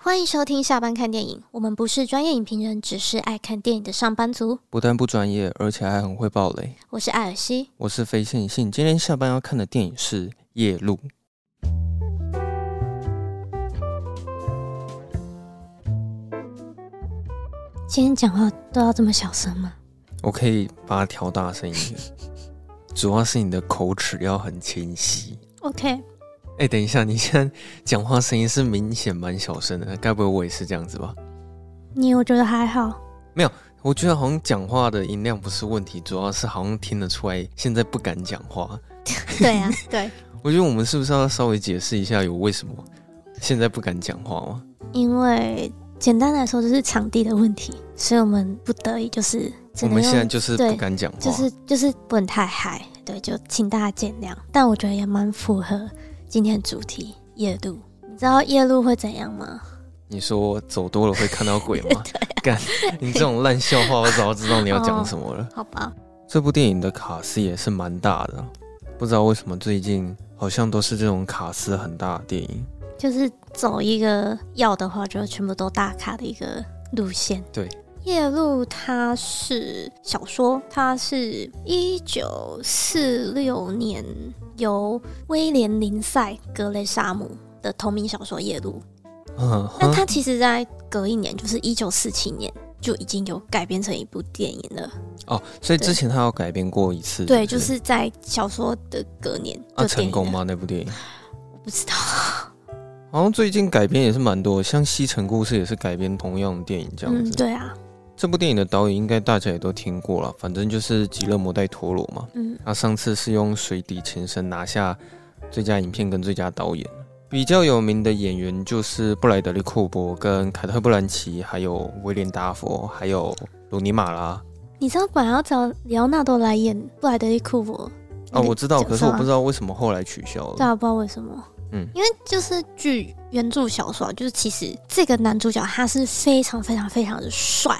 欢迎收听下班看电影。我们不是专业影评人，只是爱看电影的上班族。不但不专业，而且还很会爆雷。我是艾尔西，我是非线性。今天下班要看的电影是《夜路》。今天讲话都要这么小声吗？我可以把它调大声一点，主要是你的口齿要很清晰。OK。哎、欸，等一下，你现在 讲话声音是明显蛮小声的，该不会我也是这样子吧？你我觉得还好，没有，我觉得好像讲话的音量不是问题，主要是好像听得出来现在不敢讲话。对啊，对。我觉得我们是不是要稍微解释一下有为什么现在不敢讲话吗？因为简单来说就是场地的问题，所以我们不得已就是我们现在就是不敢讲话，就是就是不能太嗨，对，就请大家见谅。但我觉得也蛮符合。今天主题夜路，你知道夜路会怎样吗？你说走多了会看到鬼吗？干、啊，你这种烂笑话，我早就知道你要讲什么了。好吧，这部电影的卡司也是蛮大的，不知道为什么最近好像都是这种卡司很大的电影，就是走一个要的话就全部都大卡的一个路线。对。夜路它是小说，它是一九四六年由威廉林赛格雷沙姆的同名小说《夜路》。嗯，那它其实，在隔一年，就是一九四七年，就已经有改编成一部电影了。哦，所以之前他有改编过一次？对，就是在小说的隔年。啊，成功吗？那部电影？我不知道。好像最近改编也是蛮多，像《西城故事》也是改编同样的电影，这样子。嗯，对啊。这部电影的导演应该大家也都听过了，反正就是吉勒摩·戴托罗嘛。嗯，他上次是用《水底情深》拿下最佳影片跟最佳导演。比较有名的演员就是布莱德利·库珀跟凯特·布兰奇，还有威廉·达佛，还有鲁尼·马拉。你知道本来要找里奥纳多来演布莱德利·库珀？哦，我知道，可是我不知道为什么后来取消了。对啊，不知道为什么。嗯，因为就是据原著小说，就是其实这个男主角他是非常非常非常的帅。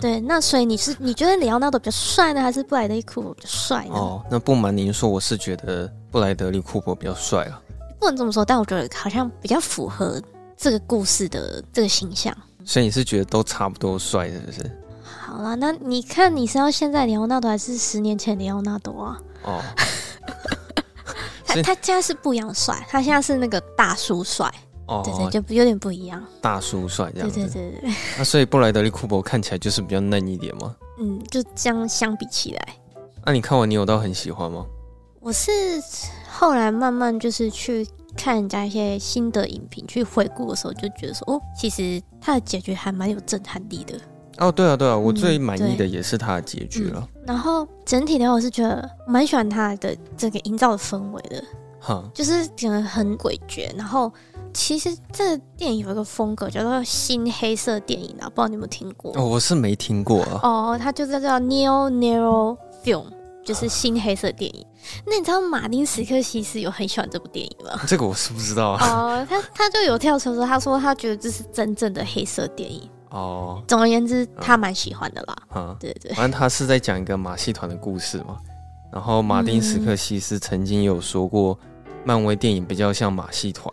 对，那所以你是你觉得里奥纳多比较帅呢，还是布莱德利库珀比较帅呢？哦，那不瞒您说，我是觉得布莱德利库珀比较帅啊。不能这么说，但我觉得好像比较符合这个故事的这个形象。所以你是觉得都差不多帅，是不是？好了，那你看你是要现在里奥纳多，还是十年前里奥纳多啊？哦，他他现在是不一样帅，他现在是那个大叔帅。哦，对对，就有点不一样，大叔帅这样子。对对对对。那所以布莱德利库珀看起来就是比较嫩一点吗？嗯，就这样相比起来。那、啊、你看完你有到很喜欢吗？我是后来慢慢就是去看人家一些新的影评，去回顾的时候就觉得说，哦，其实他的结局还蛮有震撼力的。哦，对啊，对啊，我最满意的也是他的结局了。嗯、然后整体的话，我是觉得蛮喜欢他的这个营造的氛围的。哈，就是整个很诡谲，然后。其实这个电影有一个风格叫做新黑色电影啊，不知道你有没有听过？哦，我是没听过啊。哦，它就叫做 Neo Noir Film，就是新黑色电影。那你知道马丁史克西斯有很喜欢这部电影吗？这个我是不知道啊。哦，他他就有跳出说，他说他觉得这是真正的黑色电影。哦，总而言之，他蛮喜欢的啦。嗯，对对。反正他是在讲一个马戏团的故事嘛。然后马丁史克西斯曾经有说过。漫威电影比较像马戏团。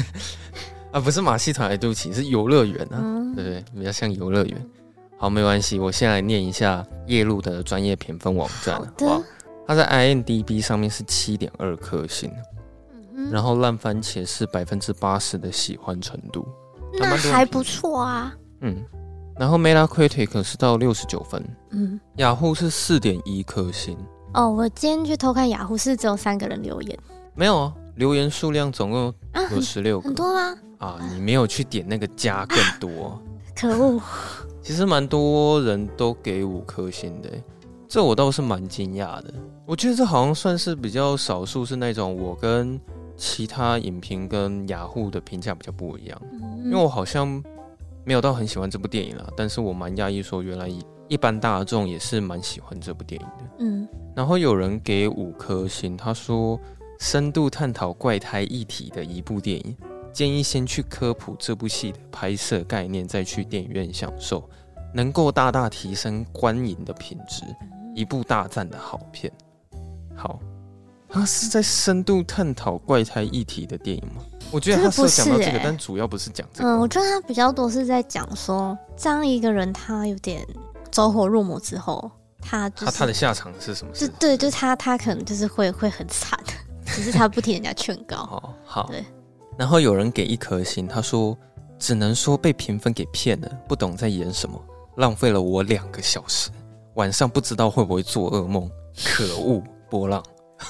啊，不是马戏团，对不起，是游乐园啊，嗯、对对，比较像游乐园。好，没关系，我先来念一下夜路的专业评分网站。好的，它在 IMDB 上面是七点二颗星，嗯、然后烂番茄是百分之八十的喜欢程度，那还不错啊。嗯，然后 Metacritic 是到六十九分，嗯，雅虎是四点一颗星。哦，我今天去偷看雅虎，是只有三个人留言。没有啊，留言数量总共有十六个，啊，很多吗？啊，你没有去点那个加更多，啊，可恶！其实蛮多人都给五颗星的，这我倒是蛮惊讶的。我觉得这好像算是比较少数，是那种我跟其他影评跟雅虎的评价比较不一样，嗯，因为我好像没有到很喜欢这部电影啦，但是我蛮讶异说原来一般大众也是蛮喜欢这部电影的。嗯，然后有人给五颗星，他说。深度探讨怪胎议题的一部电影，建议先去科普这部戏的拍摄概念，再去电影院享受，能够大大提升观影的品质。一部大赞的好片。好，他是在深度探讨怪胎议题的电影吗？我觉得他是有讲到这个，但主要不是讲这个。嗯，我觉得他比较多是在讲说，当一个人他有点走火入魔之后，他、就是、他他的下场是什么？就对，就是他他可能就是会会很惨，只是他不听人家劝告。哦，好。对。然后有人给一颗星，他说只能说被评分给骗了，不懂在演什么，浪费了我两个小时，晚上不知道会不会做噩梦，可恶，波浪。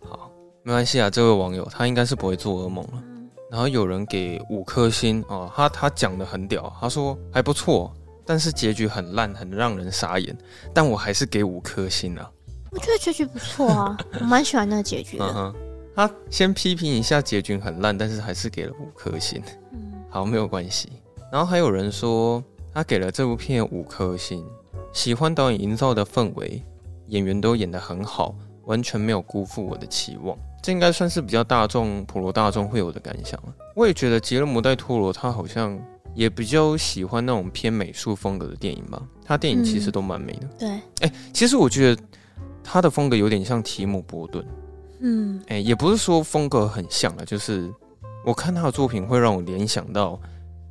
好没关系啊，这位网友他应该是不会做噩梦了。然后有人给五颗星哦，他他讲的很屌，他说还不错，但是结局很烂，很让人傻眼。但我还是给五颗星啊。我觉得结局不错啊，我蛮喜欢那个结局的。嗯哼，他先批评一下结局很烂，但是还是给了五颗星。嗯，好，没有关系。然后还有人说他给了这部片五颗星，喜欢导演营造的氛围，演员都演得很好，完全没有辜负我的期望。这应该算是比较大众、普罗大众会有的感想了。我也觉得吉勒摩·戴托罗他好像也比较喜欢那种偏美术风格的电影吧。他电影其实都蛮美的。嗯、对，哎，其实我觉得他的风格有点像提姆·波顿。嗯，哎，也不是说风格很像了，就是我看他的作品会让我联想到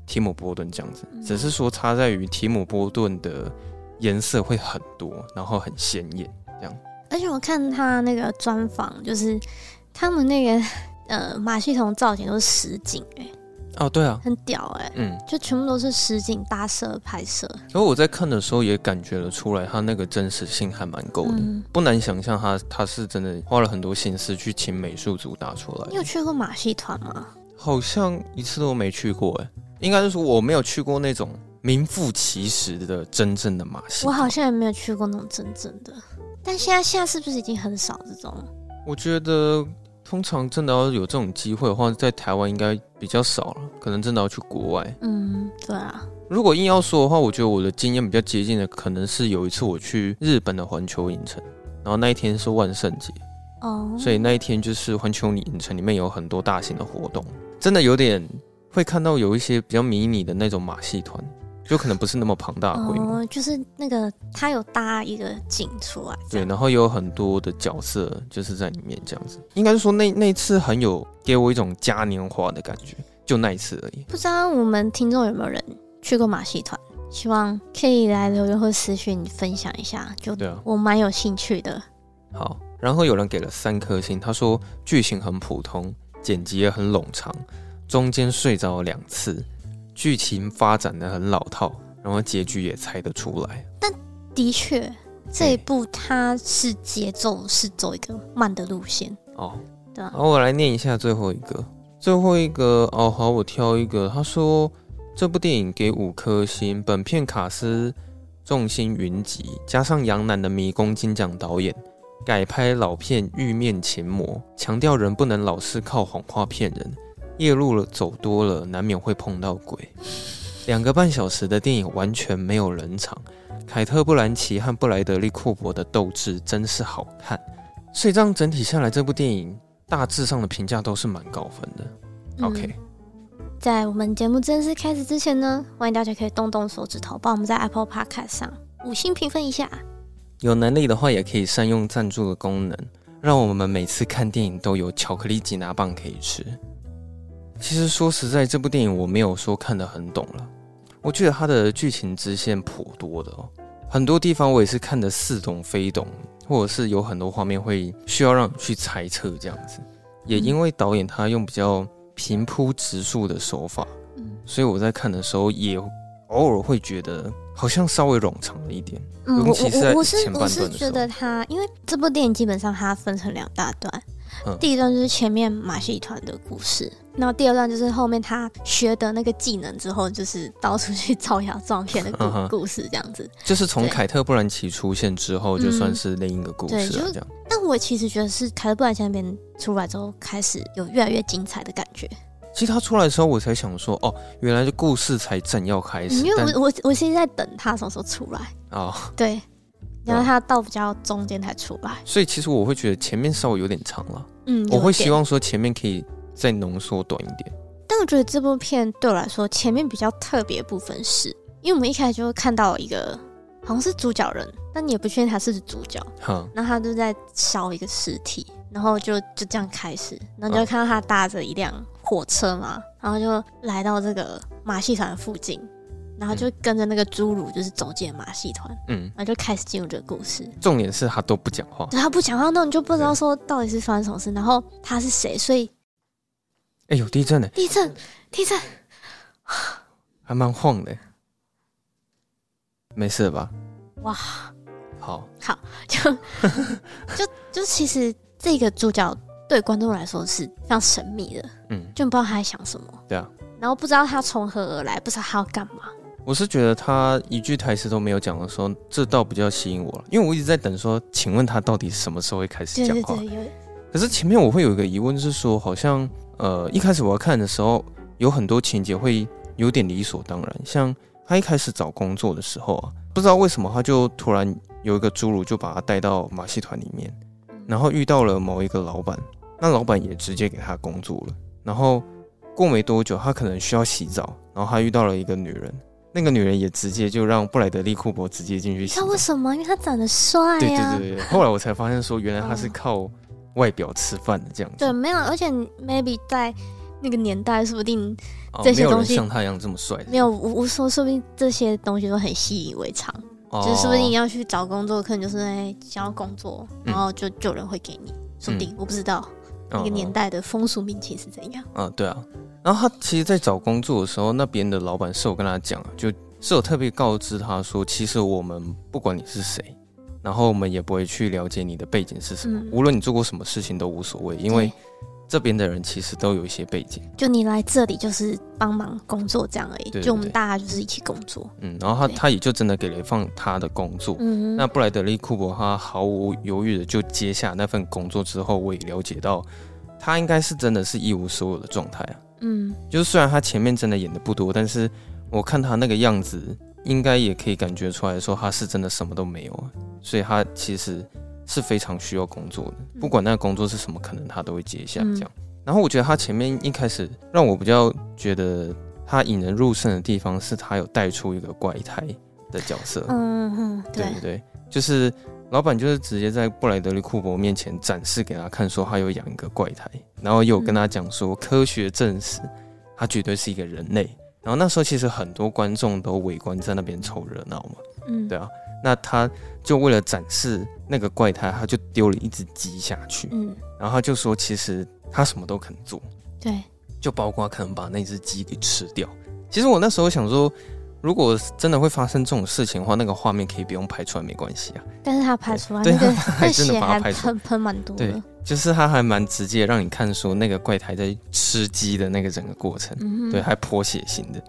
提姆·波顿这样子，只是说差在于提姆·波顿的颜色会很多，然后很鲜艳这样。而且我看他那个专访，就是。他们那个呃马戏团造型都是实景哎、欸，哦对啊，很屌哎、欸，嗯，就全部都是实景搭设拍摄。然后我在看的时候也感觉了出来，他那个真实性还蛮够的，嗯、不难想象他他是真的花了很多心思去请美术组搭出来。你有去过马戏团吗？好像一次都没去过哎、欸，应该是说我没有去过那种名副其实的真正的马戏。我好像也没有去过那种真正的，但现在现在是不是已经很少这种？我觉得。通常真的要有这种机会的话，在台湾应该比较少了，可能真的要去国外。嗯，对啊。如果硬要说的话，我觉得我的经验比较接近的，可能是有一次我去日本的环球影城，然后那一天是万圣节，哦，所以那一天就是环球影城里面有很多大型的活动，真的有点会看到有一些比较迷你的那种马戏团。就可能不是那么庞大的规模，哦，就是那个他有搭一个景出来，对，然后有很多的角色就是在里面这样子。应该是说那那次很有给我一种嘉年华的感觉，就那一次而已。不知道我们听众有没有人去过马戏团？希望可以来留言或私讯分享一下。就对啊，我蛮有兴趣的。好，然后有人给了三颗星，他说剧情很普通，剪辑也很冗长，中间睡着了两次。剧情发展的很老套，然后结局也猜得出来。但的确，这一部它是节奏是走一个慢的路线哦。对啊，好，我来念一下最后一个，最后一个哦，好，我挑一个。他说这部电影给五颗星，本片卡斯众星云集，加上杨楠的迷宫金奖导演改拍老片《玉面情魔》，强调人不能老是靠谎话骗人。夜路了走多了，难免会碰到鬼。两个半小时的电影完全没有冷场，凯特·布兰奇和布莱德利·库珀的斗志真是好看。所以这样整体下来，这部电影大致上的评价都是蛮高分的。嗯、OK，在我们节目正式开始之前呢，欢迎大家可以动动手指头，帮我们在 Apple Podcast 上五星评分一下。有能力的话，也可以善用赞助的功能，让我们每次看电影都有巧克力吉拿棒可以吃。其实说实在，这部电影我没有说看得很懂了。我觉得它的剧情支线颇多的哦，很多地方我也是看得似懂非懂，或者是有很多画面会需要让你去猜测这样子。也因为导演他用比较平铺直述的手法，所以我在看的时候也偶尔会觉得好像稍微冗长了一点。嗯，我我我是我是觉得他，因为这部电影基本上它分成两大段。嗯、第一段就是前面马戏团的故事，然后第二段就是后面他学的那个技能之后，就是到处去招摇撞骗的故 故事，这样子。就是从凯特·布兰奇出现之后，就算是另一个故事了，这样。但我其实觉得是凯特·布兰奇那边出来之后，开始有越来越精彩的感觉。其实他出来的时候，我才想说，哦，原来这故事才正要开始。因为我我我现在在等他什么时候出来哦，对。然后他到比较中间才出来，所以其实我会觉得前面稍微有点长了。嗯，我会希望说前面可以再浓缩短一点。但我觉得这部片对我来说，前面比较特别的部分是，因为我们一开始就会看到一个好像是主角人，但你也不确定他是主角。哈，然后他就在烧一个尸体，然后就就这样开始，然后就看到他搭着一辆火车嘛，然后就来到这个马戏团附近，然后就跟着那个侏儒就是走进马戏团，嗯，然后就开始进入这个故事。重点是他都不讲话，对，他不讲话，那你就不知道说到底是发生什么事，然后他是谁，所以，哎呦，地震呢？地震，地震，还蛮晃的，没事吧？哇！好好，就 就就其实这个主角对观众来说是非常神秘的，嗯，就不知道他在想什么，对啊，然后不知道他从何而来，不知道他要干嘛。我是觉得他一句台词都没有讲的时候，这倒比较吸引我了，因为我一直在等说，请问他到底什么时候会开始讲话？对对对，可是前面我会有一个疑问是说，好像呃一开始我要看的时候，有很多情节会有点理所当然，像他一开始找工作的时候啊，不知道为什么他就突然。有一个侏儒就把他带到马戏团里面，然后遇到了某一个老板，那老板也直接给他工作了。然后过没多久，他可能需要洗澡，然后他遇到了。一个女人，那个女人也直接就让布莱德利库珀直接进去。那为什么？因为他长得帅呀。对对对对。后来我才发现说，原来他是靠外表吃饭的这样子。对，没有，而且 maybe 在那个年代，说不定这些东西像他一样这么帅。没有，我说说不定这些东西都很习以为常。就是说不定你要去找工作，可能就是哎想要工作，然后就就有人会给你，说不定我不知道那个年代的风俗民情是怎样。嗯，对啊。然后他其实，在找工作的时候，那边的老板是有跟他讲，就是有特别告知他说，其实我们不管你是谁，然后我们也不会去了解你的背景是什么，无论你做过什么事情都无所谓，因为。这边的人其实都有一些背景，就你来这里就是帮忙工作这样而已。就我们大家就是一起工作。嗯，然后他他也就真的给了一份他的工作。嗯，那布莱德利库珀他毫无犹豫的就接下那份工作之后，我也了解到他应该是真的是一无所有的状态啊。嗯，就是虽然他前面真的演的不多，但是我看他那个样子，应该也可以感觉出来说他是真的什么都没有啊。所以他其实。是非常需要工作的，不管那个工作是什么，可能他都会接下这样。嗯、然后我觉得他前面一开始让我比较觉得他引人入胜的地方，是他有带出一个怪胎的角色。嗯嗯，对对对，就是老板就是直接在布莱德利库珀面前展示给他看，说他有养一个怪胎，然后又跟他讲说科学证实他绝对是一个人类。然后那时候其实很多观众都围观在那边凑热闹嘛。嗯，对啊。那他就为了展示那个怪胎，他就丢了一只鸡下去。嗯，然后他就说，其实他什么都肯做。对，就包括可能把那只鸡给吃掉。其实我那时候想说，如果真的会发生这种事情的话，那个画面可以不用拍出来，没关系啊。但是他拍出来，对，还真的把它拍出来，喷喷蛮多的。对，就是他还蛮直接，让你看说那个怪胎在吃鸡的那个整个过程。嗯，对，还颇血腥的。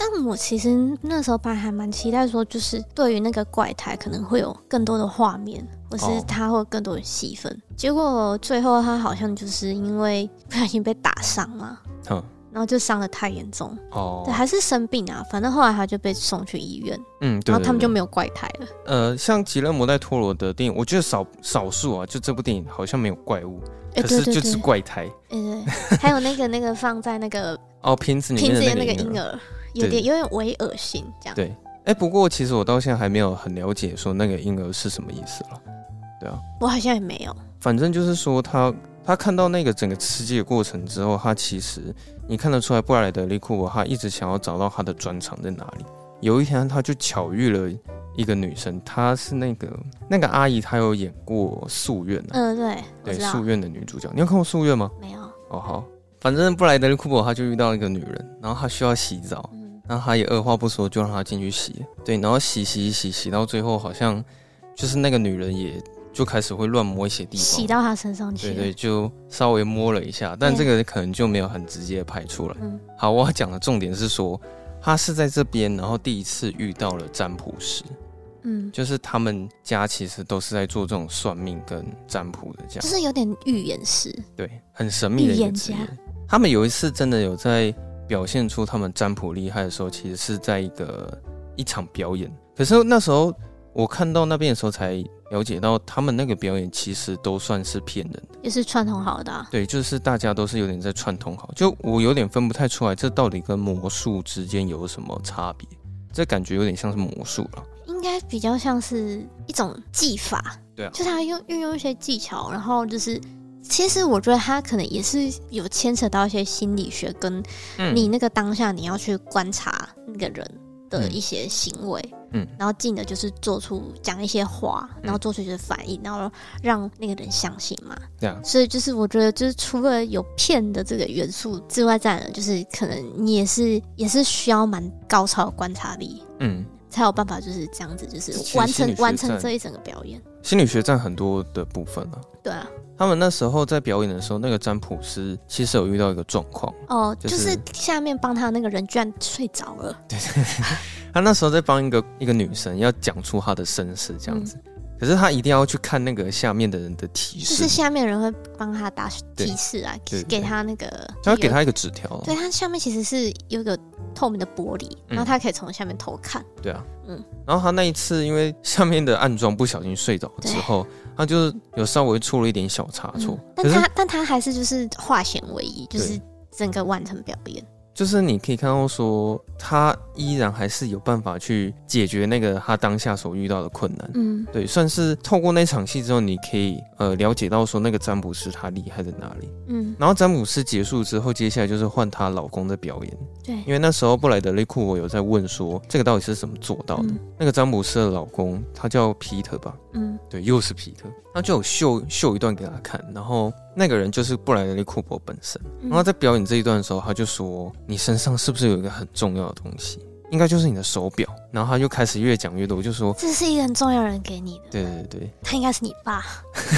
但我其实那时候本来还蛮期待说，就是对于那个怪胎可能会有更多的画面，或是他会有更多的戏份。哦、结果最后他好像就是因为不小心被打伤嘛，嗯，然后就伤的太严重哦，对，还是生病啊。反正后来他就被送去医院，嗯，对，然后他们就没有怪胎了。呃，像吉勒摩戴托罗的电影，我觉得少少数啊，就这部电影好像没有怪物，可是就是怪胎。对，对对，还有那个那个放在那个 哦瓶子里面的那个婴儿。有点有点微恶心，这样对。哎、欸，不过其实我到现在还没有很了解说那个婴儿是什么意思了。对啊，我好像也没有。反正就是说他他看到那个整个吃鸡的过程之后，他其实你看得出来，布莱德利库珀他一直想要找到他的专长在哪里。有一天他就巧遇了一个女生，她是那个那个阿姨，她有演过《夙愿》啊。嗯，对，对，《夙愿》的女主角，你有看过《夙愿》吗？没有。哦，好。反正布莱德利库珀他就遇到一个女人，然后他需要洗澡。然后他也二话不说就让他进去洗，对，然后洗洗洗洗到最后好像就是那个女人也就开始会乱摸一些地方，洗到他身上去，对对，就稍微摸了一下，但这个可能就没有很直接拍出来。嗯，好，我要讲的重点是说，他是在这边，然后第一次遇到了占卜师，嗯，就是他们家其实都是在做这种算命跟占卜的，这样，就是有点预言师，对，很神秘的一个职业。预言家。他们有一次真的有在。表现出他们占卜厉害的时候，其实是在一个一场表演。可是那时候我看到那边的时候，才了解到他们那个表演其实都算是骗人的，也是串通好的啊。对，就是大家都是有点在串通好。就我有点分不太出来，这到底跟魔术之间有什么差别？这感觉有点像是魔术了。应应该比较像是一种技法，对啊，就他用运用一些技巧，然后就是，其实我觉得他可能也是有牵扯到一些心理学，跟你那个当下你要去观察那个人的一些行为，嗯，然后进的就是做出讲一些话，然后做出一些反应，然后让那个人相信嘛，对啊，所以就是我觉得就是除了有骗的这个元素之外，再呢就是可能你也是也是需要蛮高超的观察力，嗯。才有办法就是这样子，就是完成完成这一整个表演。心理学占很多的部分啊。对啊，他们那时候在表演的时候，那个占卜师其实有遇到一个状况哦，就是下面帮他那个人居然睡着了。对 他那时候在帮一个一个女生要讲出她的身世这样子。嗯可是他一定要去看那个下面的人的提示，就是下面的人会帮他打提示啊，给他那个，他会给他一个纸条。对，他下面其实是有一个透明的玻璃，然后他可以从下面偷看。对啊，嗯。然后他那一次因为下面的暗桩不小心睡着之后，他就是有稍微出了一点小差错，但他但他还是就是化险为夷，就是整个完成表演。就是你可以看到说，他依然还是有办法去解决那个他当下所遇到的困难。嗯，对，算是透过那场戏之后，你可以呃了解到说那个占卜师他厉害在哪里。嗯，然后占卜师结束之后，接下来就是换她老公的表演。对，因为那时候布莱德利库我有在问说，这个到底是怎么做到的？嗯、那个占卜师的老公他叫皮特吧？嗯，对，又是皮特。他就有秀秀一段给他看，然后那个人就是布莱德利库珀本身。然后在表演这一段的时候，他就说：“你身上是不是有一个很重要的东西？应该就是你的手表。”然后他就开始越讲越多，就说：“这是一个很重要人给你的。”对对对，他应该是你爸。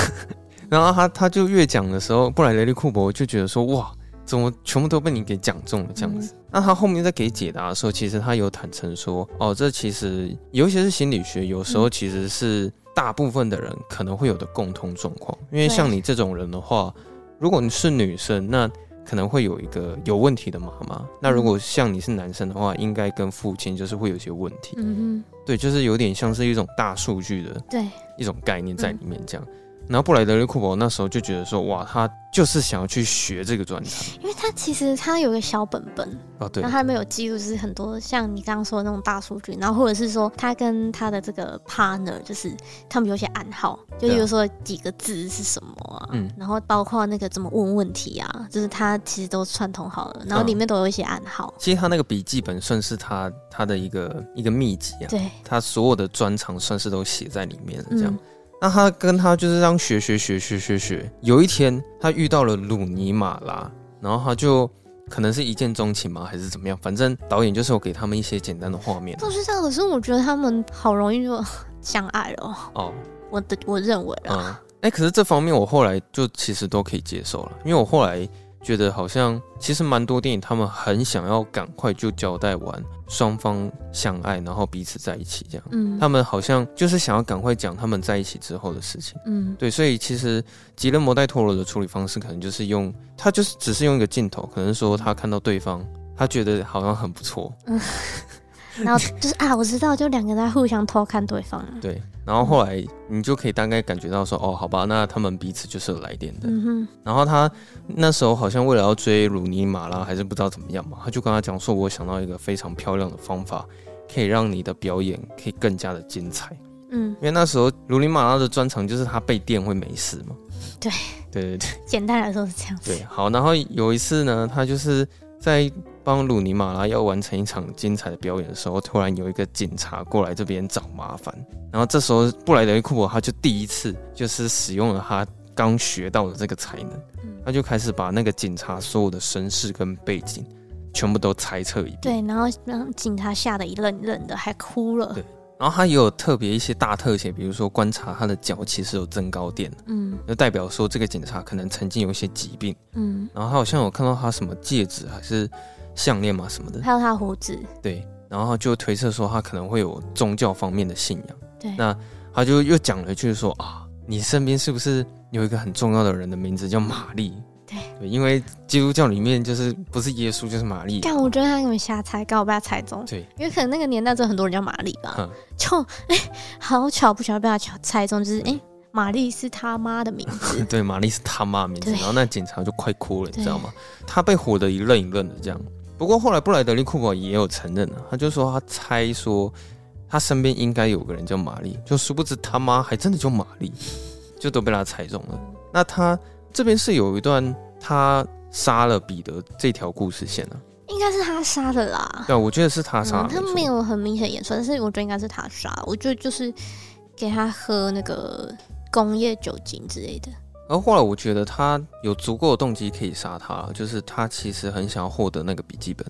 然后他他就越讲的时候，布莱德利库珀就觉得说：“哇，怎么全部都被你给讲中了这样子？”嗯、那他后面在给解答的时候，其实他有坦诚说：“哦，这其实有一些是心理学，有时候其实是。嗯”大部分的人可能会有的共通状况，因为像你这种人的话，如果你是女生，那可能会有一个有问题的妈妈；那如果像你是男生的话，应该跟父亲就是会有些问题。嗯哼，对，就是有点像是一种大数据的对。一种概念在里面这样。然后布莱德利库珀那时候就觉得说，哇，他。就是想要去学这个专长，因为他其实他有个小本本哦，对，然后他没有记录，就是很多像你刚刚说的那种大数据，然后或者是说他跟他的这个 partner，就是他们有些暗号，就比如说几个字是什么啊，嗯，然后包括那个怎么问问题啊，就是他其实都串通好了，然后里面都有一些暗号。其实他那个笔记本算是他他的一个一个秘籍啊，对，他所有的专长算是都写在里面了，这样。那他跟他就是这样学学学学学学，有一天他遇到了鲁尼马拉，然后他就可能是一见钟情吗，还是怎么样？反正导演就是有给他们一些简单的画面。不是这样，可是我觉得他们好容易就 相爱了。哦，我的我认为啊，哎、嗯欸，可是这方面我后来就其实都可以接受了，因为我后来。觉得好像其实蛮多电影，他们很想要赶快就交代完双方相爱，然后彼此在一起这样。嗯，他们好像就是想要赶快讲他们在一起之后的事情。嗯，对，所以其实吉勒摩戴托罗的处理方式可能就是用他就是只是用一个镜头，可能说他看到对方，他觉得好像很不错。嗯。然后就是啊，我知道，就两个人在互相偷看对方。对，然后后来你就可以大概感觉到说，哦，好吧，那他们彼此就是有来电的。嗯哼。然后他那时候好像为了要追鲁尼马拉，还是不知道怎么样嘛，他就跟他讲说，我想到一个非常漂亮的方法，可以让你的表演可以更加的精彩。嗯。因为那时候鲁尼马拉的专长就是他被电会没事嘛。对。对对对。简单来说是这样子。对，好，然后有一次呢，他就是在。帮鲁尼马拉要完成一场精彩的表演的时候，突然有一个警察过来这边找麻烦，然后这时候布莱德利库珀他就第一次就是使用了他刚学到的这个才能，他就开始把那个警察所有的身世跟背景全部都猜测一遍，对，然后让警察吓得一愣一愣的，还哭了，对。然后他也有特别一些大特写，比如说观察他的脚其实有增高垫，嗯，就代表说这个警察可能曾经有一些疾病，嗯。然后他好像有看到他什么戒指还是项链嘛什么的，还有他胡子，对。然后就推测说他可能会有宗教方面的信仰，对。那他就又讲了一句说啊，你身边是不是有一个很重要的人的名字叫玛丽？对，对，因为基督教里面就是不是耶稣就是玛丽。但我觉得他根本瞎猜，刚好被他猜中。对，因为可能那个年代真的很多人叫玛丽吧。嗯、就哎、欸，好巧不巧被他巧猜中，就是哎，玛、欸、丽是他妈的名字。对，玛丽是他妈的名字。然后那警察就快哭了，你知道吗？他被唬得一愣一愣的这样。不过后来布莱德利库珀也有承认了，他就说他猜说他身边应该有个人叫玛丽，就殊不知他妈还真的叫玛丽，就都被他猜中了。那他这边是有一段他杀了彼得这条故事线啊，应该是他杀的啦。对，我觉得是他杀他没有很明显演出，但是我觉得应该是他杀。我觉得就是给他喝那个工业酒精之类的。而后来我觉得他有足够的动机可以杀他，就是他其实很想要获得那个笔记本，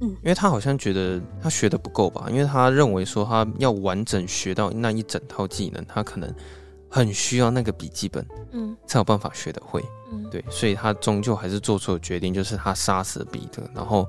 嗯，因为他好像觉得他学的不够吧，因为他认为说他要完整学到那一整套技能，他可能很需要那个笔记本，嗯，才有办法学得会，嗯，对，所以他终究还是做出了决定，就是他杀死了彼得，然后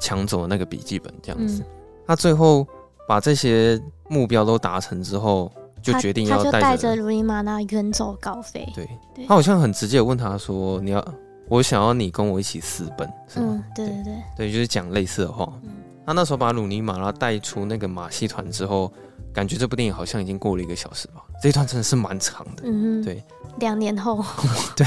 抢走了那个笔记本，这样子，嗯，他最后把这些目标都达成之后。就决定要带着鲁尼玛拉远走高飞。对，他好像很直接问他说：“你要，我想要你跟我一起私奔，是吗？”嗯，对对对，对，就是讲类似的话。嗯，他那时候把鲁尼玛拉带出那个马戏团之后，感觉这部电影好像已经过了一个小时吧。这一段真的是蛮长的。嗯，对。两年后，对，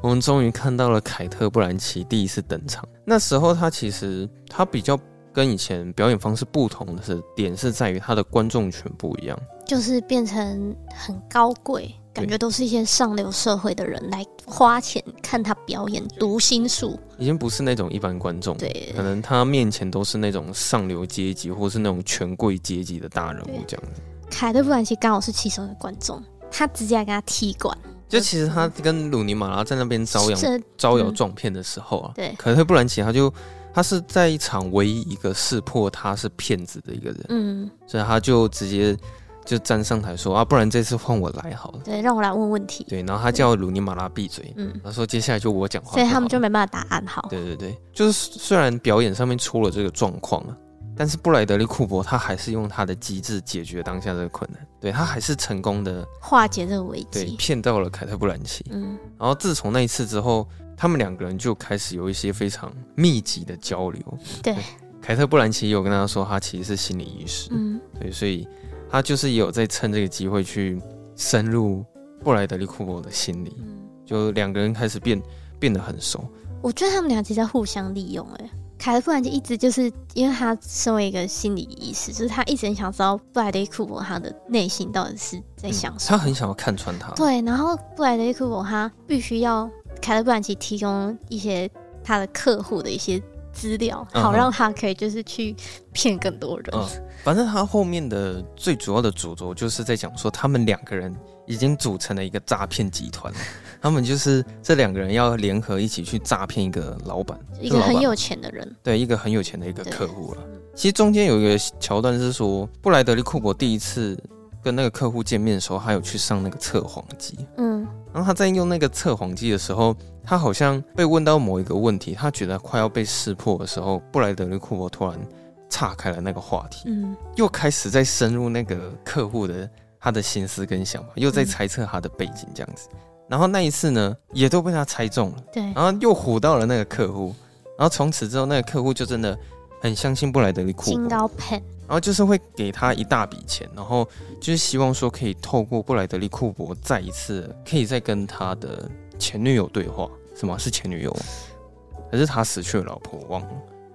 我们终于看到了凯特·布兰奇第一次登场。那时候他其实他比较。跟以前表演方式不同的是，点是在于他的观众群不一样，就是变成很高贵，感觉都是一些上流社会的人来花钱看他表演读心术，已经不是那种一般观众，对，可能他面前都是那种上流阶级或是那种权贵阶级的大人物这样子。凯特·布兰奇刚好是其中的观众，他直接来跟他踢馆，就其实他跟鲁尼·马拉在那边招摇招摇撞骗的时候啊，对，凯特·布兰奇他就。他是在一场唯一一个识破他是骗子的一个人，嗯，所以他就直接就站上台说啊，不然这次换我来好了，对，让我来问问题，对，然后他叫鲁尼马拉闭嘴，嗯，他说接下来就我讲话，所以他们就没办法答案好，对对对，就是虽然表演上面出了这个状况了，但是布莱德利库珀他还是用他的机智解决当下这个困难，对，他还是成功的化解这个危机，对，骗到了凯特布兰奇，嗯，然后自从那一次之后。他们两个人就开始有一些非常密集的交流。对，凯特·布兰奇有跟他说，他其实是心理医师。嗯，对，所以他就是有在趁这个机会去深入布莱德利·库珀的心里。嗯，就两个人开始变变得很熟。我觉得他们俩其实互相利用。哎，凯特·布兰奇一直就是因为他身为一个心理医师，就是他一直很想知道布莱德利·库珀他的内心到底是在想什么。嗯，他很想要看穿他。对，然后布莱德利·库珀他必须要。凯特·布兰奇提供一些他的客户的一些资料，好让他可以就是去骗更多人。嗯，反正他后面的最主要的主轴就是在讲说，他们两个人已经组成了一个诈骗集团。他们就是这两个人要联合一起去诈骗一个老板，一个很有钱的人。对，一个很有钱的一个客户了。其实中间有一个桥段是说，布莱德利·库珀第一次跟那个客户见面的时候，他有去上那个测谎机。嗯。然后他在用那个测谎机的时候，他好像被问到某一个问题，他觉得快要被识破的时候，布莱德利库珀突然岔开了那个话题，嗯，又开始在深入那个客户的他的心思跟想法，又在猜测他的背景这样子。然后那一次呢，也都被他猜中了，对，然后又唬到了那个客户，然后从此之后，那个客户就真的很相信布莱德利库珀。然后就是会给他一大笔钱，然后就是希望说可以透过布莱德利库珀再一次可以再跟他的前女友对话，什么是前女友？还是他死去的老婆？忘了，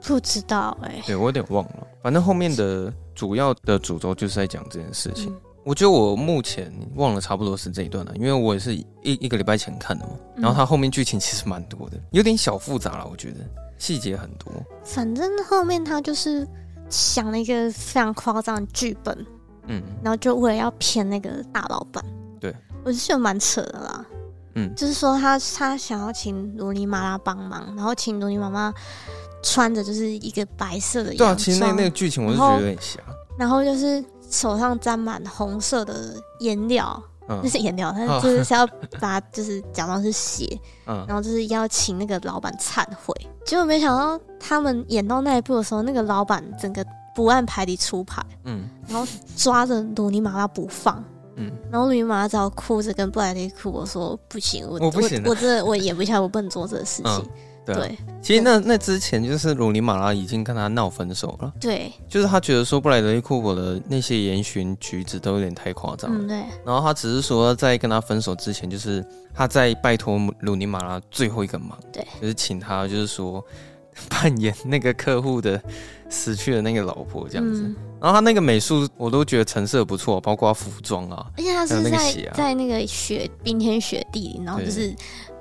不知道哎、欸。对，我有点忘了。反正后面的主要的主轴就是在讲这件事情。嗯、我觉得我目前忘了差不多是这一段了，因为我也是一一个礼拜前看的嘛。然后他后面剧情其实蛮多的，有点小复杂了，我觉得细节很多。反正后面他就是。想了一个非常夸张的剧本，嗯，然后就为了要骗那个大老板，对，我就觉得蛮扯的啦，嗯，就是说他他想要请鲁尼玛拉帮忙，然后请鲁尼妈妈穿着就是一个白色的，对啊，其实那那个剧情我是觉得有点瞎，然后就是手上沾满红色的颜料。那是颜料，他就是要把就是假装是血，嗯，然后就是要请那个老板忏悔。结果没想到他们演到那一步的时候，那个老板整个不按牌理出牌，嗯，然后抓着鲁尼玛拉不放，嗯，然后鲁尼玛拉只好哭着跟布莱德利库珀说：“不行，我我不行我，我真的我演不下，我不能做这个事情。嗯”对，对，其实那那之前就是鲁尼玛拉已经跟他闹分手了。对，就是他觉得说布莱德利库珀的那些言行举止都有点太夸张了。嗯，对。然后他只是说在跟他分手之前，就是他在拜托鲁尼玛拉最后一个忙，对，就是请他，就是说扮演那个客户的死去的那个老婆这样子。嗯、然后他那个美术我都觉得成色不错，包括服装啊，而且他是在、啊、在那个雪冰天雪地里，然后就是。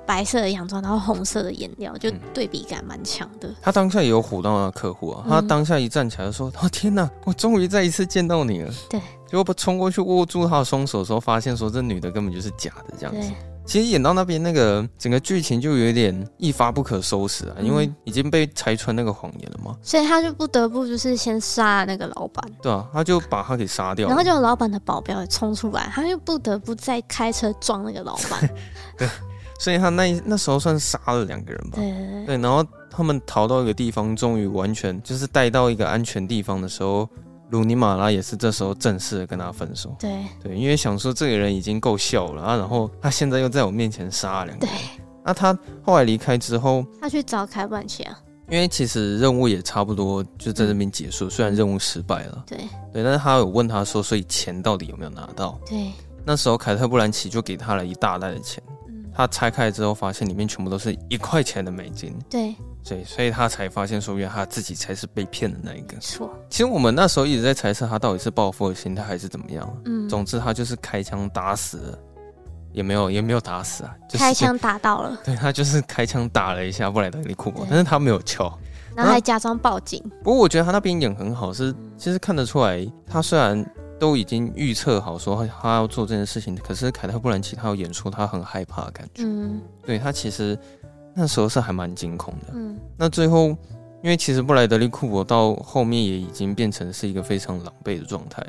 白色的洋装，然后红色的颜料，就对比感蛮强的。他当下也有唬到那个客户啊，他当下一站起来就说：“哦天哪，我终于再一次见到你了。”对，结果不冲过去握住他的双手的时候，发现说这女的根本就是假的这样子。其实演到那边，那个整个剧情就有点一发不可收拾啊，因为已经被拆穿那个谎言了嘛。所以他就不得不就是先杀那个老板。对啊，他就把他给杀掉。然后就老板的保镖也冲出来，他就不得不再开车撞那个老板。对。所以他那那时候算杀了两个人吧，对，对，对，对，然后他们逃到一个地方，终于完全就是带到一个安全地方的时候，鲁尼马拉也是这时候正式的跟他分手，对。对，因为想说这个人已经够笑了啊，然后他现在又在我面前杀了两个人，对，那他后来离开之后，他去找凯本奇啊，因为其实任务也差不多就在这边结束，嗯、虽然任务失败了，对。对，但是他有问他说，所以钱到底有没有拿到？对，那时候凯特·布兰奇就给他了一大袋的钱。他拆开之后，发现里面全部都是一块钱的美金。对，所以，所以他才发现说，原来他自己才是被骗的那一个。错。其实我们那时候一直在猜测他到底是报复的心态还是怎么样。嗯。总之，他就是开枪打死了，也没有，也没有打死啊。就是、开枪打到了。对，他就是开枪打了一下布莱德利库珀，但是他没有敲，然后还假装报警。不过我觉得他那边演很好，是其实看得出来，他虽然。都已经预测好说他要做这件事情，可是凯特·布兰奇他有演出他很害怕的感觉。嗯，对，他其实那时候是还蛮惊恐的。嗯，那最后因为其实布莱德利·库珀到后面也已经变成是一个非常狼狈的状态，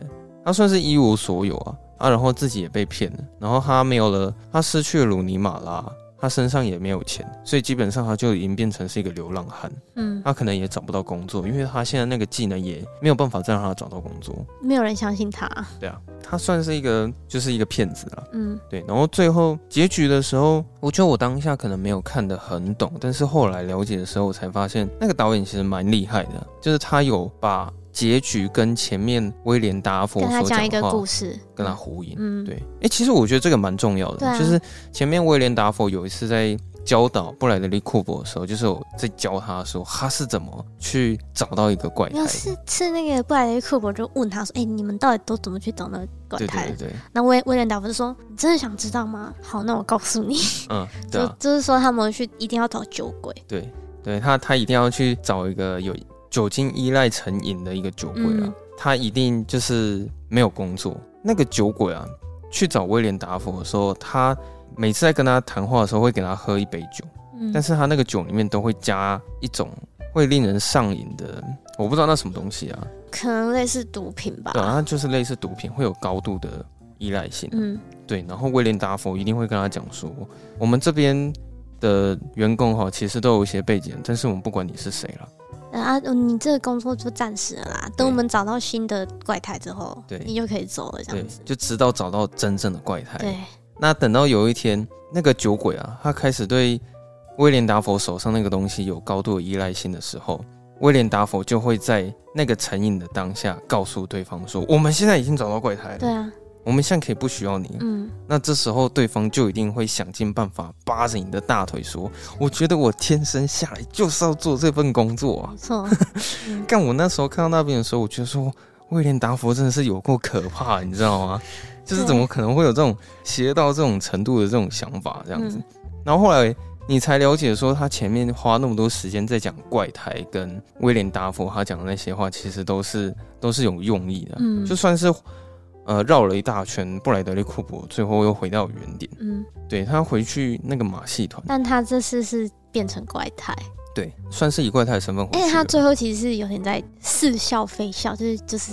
他算是一无所有啊啊，然后自己也被骗了，然后他没有了，他失去了鲁尼马拉。他身上也没有钱，所以基本上他就已经变成是一个流浪汉。嗯，他可能也找不到工作，因为他现在那个技能也没有办法再让他找到工作。没有人相信他。对啊，他算是一个就是一个骗子了。嗯，对。然后最后结局的时候，我觉得我当下可能没有看得很懂，但是后来了解的时候，我才发现那个导演其实蛮厉害的，就是他有把。结局跟前面威廉达佛所讲的话，讲一个故事，跟他呼应。嗯，对。哎、欸，其实我觉得这个蛮重要的，啊、就是前面威廉达佛有一次在教导布莱德利库珀的时候，就是我在教他的时候他是怎么去找到一个怪胎。是是那个布莱德利库珀就问他说：“哎、欸，你们到底都怎么去找那个怪胎？”对对对对。那威威廉达佛就说：“你真的想知道吗？好，那我告诉你。”嗯，对、啊、就就是说他们去一定要找酒鬼。对，对他他一定要去找一个有。酒精依赖成瘾的一个酒鬼啊，嗯、他一定就是没有工作。那个酒鬼啊，去找威廉达佛的时候，他每次在跟他谈话的时候，会给他喝一杯酒，嗯、但是他那个酒里面都会加一种会令人上瘾的，我不知道那什么东西啊，可能类似毒品吧。对啊，它就是类似毒品，会有高度的依赖性。嗯，对。然后威廉达佛一定会跟他讲说，我们这边的员工哈，其实都有一些背景，但是我们不管你是谁了。啊，你这个工作就暂时了啦。等我们找到新的怪胎之后，对，你就可以走了，这样子。就直到找到真正的怪胎。对。那等到有一天，那个酒鬼啊，他开始对威廉达佛手上那个东西有高度的依赖性的时候，威廉达佛就会在那个成瘾的当下告诉对方说：“我们现在已经找到怪胎了。”对啊。我们现在可以不需要你，嗯，那这时候对方就一定会想尽办法扒着你的大腿说：“我觉得我天生下来就是要做这份工作啊。”没错。但我那时候看到那边的时候，我觉得说威廉达佛真的是有够可怕，你知道吗？就是怎么可能会有这种邪到这种程度的这种想法这样子？然后后来你才了解说，他前面花那么多时间在讲怪胎跟威廉达佛他讲的那些话，其实都是都是有用意的，嗯，就算是。呃，绕了一大圈，布莱德利库珀最后又回到原点。嗯，对，他回去那个马戏团，但他这次是变成怪胎，对，算是以怪胎的身份回去。因为他最后其实是有点在似笑非笑，就是就是，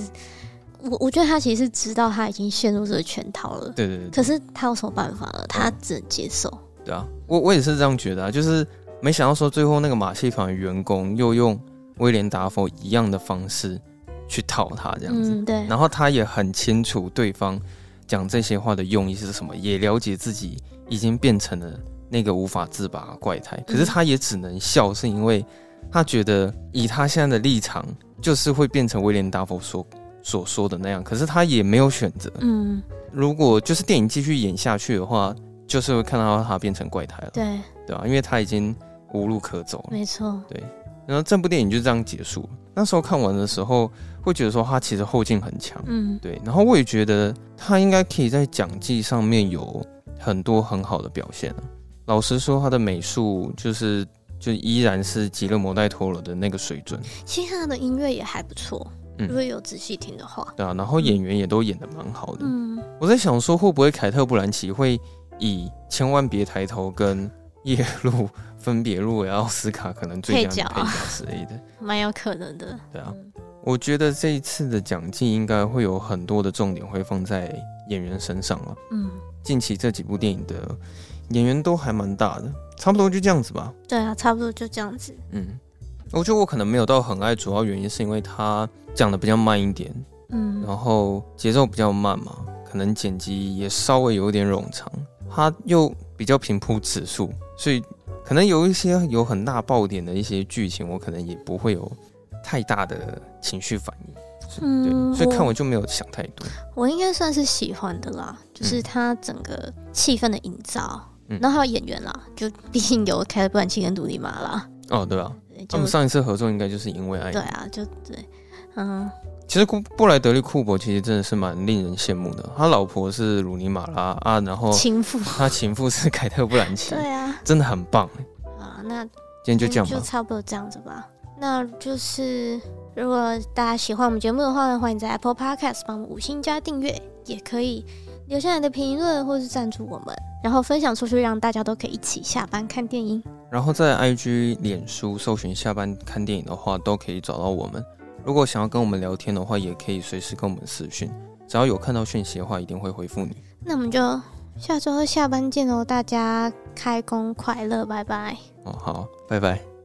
我我觉得他其实是知道他已经陷入这个圈套了。对对对。可是他有什么办法呢？他只能接受。嗯、对啊，我我也是这样觉得啊，就是没想到说最后那个马戏团员工又用威廉达佛一样的方式。去套他这样子，嗯，对。然后他也很清楚对方讲这些话的用意是什么，也了解自己已经变成了那个无法自拔的怪胎。可是他也只能笑，是因为他觉得以他现在的立场，就是会变成威廉达佛所所说的那样。可是他也没有选择。嗯，如果就是电影继续演下去的话，就是会看到他变成怪胎了。对，对吧？因为他已经无路可走了。没错。对。然后这部电影就这样结束了。那时候看完的时候，会觉得说他其实后劲很强，嗯，对。然后我也觉得他应该可以在讲技上面有很多很好的表现啊。老实说，他的美术就是就依然是吉勒摩戴托罗的那个水准。其实他的音乐也还不错，如果有仔细听的话。对啊，然后演员也都演的蛮好的。嗯，我在想说，会不会凯特·布兰奇会以千万别抬头跟夜路分别入围奥斯卡，可能最佳配角之类的，蛮有可能的。对啊，我觉得这一次的奖季应该会有很多的重点会放在演员身上了。嗯，近期这几部电影的演员都还蛮大的，差不多就这样子吧。对啊，差不多就这样子。嗯，我觉得我可能没有到很爱，主要原因是因为他讲的比较慢一点，嗯，然后节奏比较慢嘛，可能剪辑也稍微有点冗长，他又比较平铺直述。所以，可能有一些有很大爆点的一些剧情，我可能也不会有太大的情绪反应。嗯，对，所以看我就没有想太多。我，应该算是喜欢的啦，就是他整个气氛的营造，嗯，然后还有演员啦，就毕竟有凯特·布兰奇跟杜丽玛啦。哦，对啊，他们上一次合作应该就是因为爱。对啊，就对，嗯。其实布布莱德利库珀其实真的是蛮令人羡慕的，他老婆是鲁尼马拉啊，然后情妇，他情妇是凯特布兰奇，对啊，真的很棒。啊，那今天就这样吧，就差不多这样子吧。那就是如果大家喜欢我们节目的话呢，欢迎在 Apple Podcast 帮我们五星加订阅，也可以留下来的评论或是赞助我们，然后分享出去，让大家都可以一起下班看电影。然后在 IG、脸书搜寻下班看电影的话，都可以找到我们。如果想要跟我们聊天的话，也可以随时跟我们私讯，只要有看到讯息的话，一定会回复你。那我们就下周下班见喽，大家开工快乐，拜拜。哦，好，拜拜。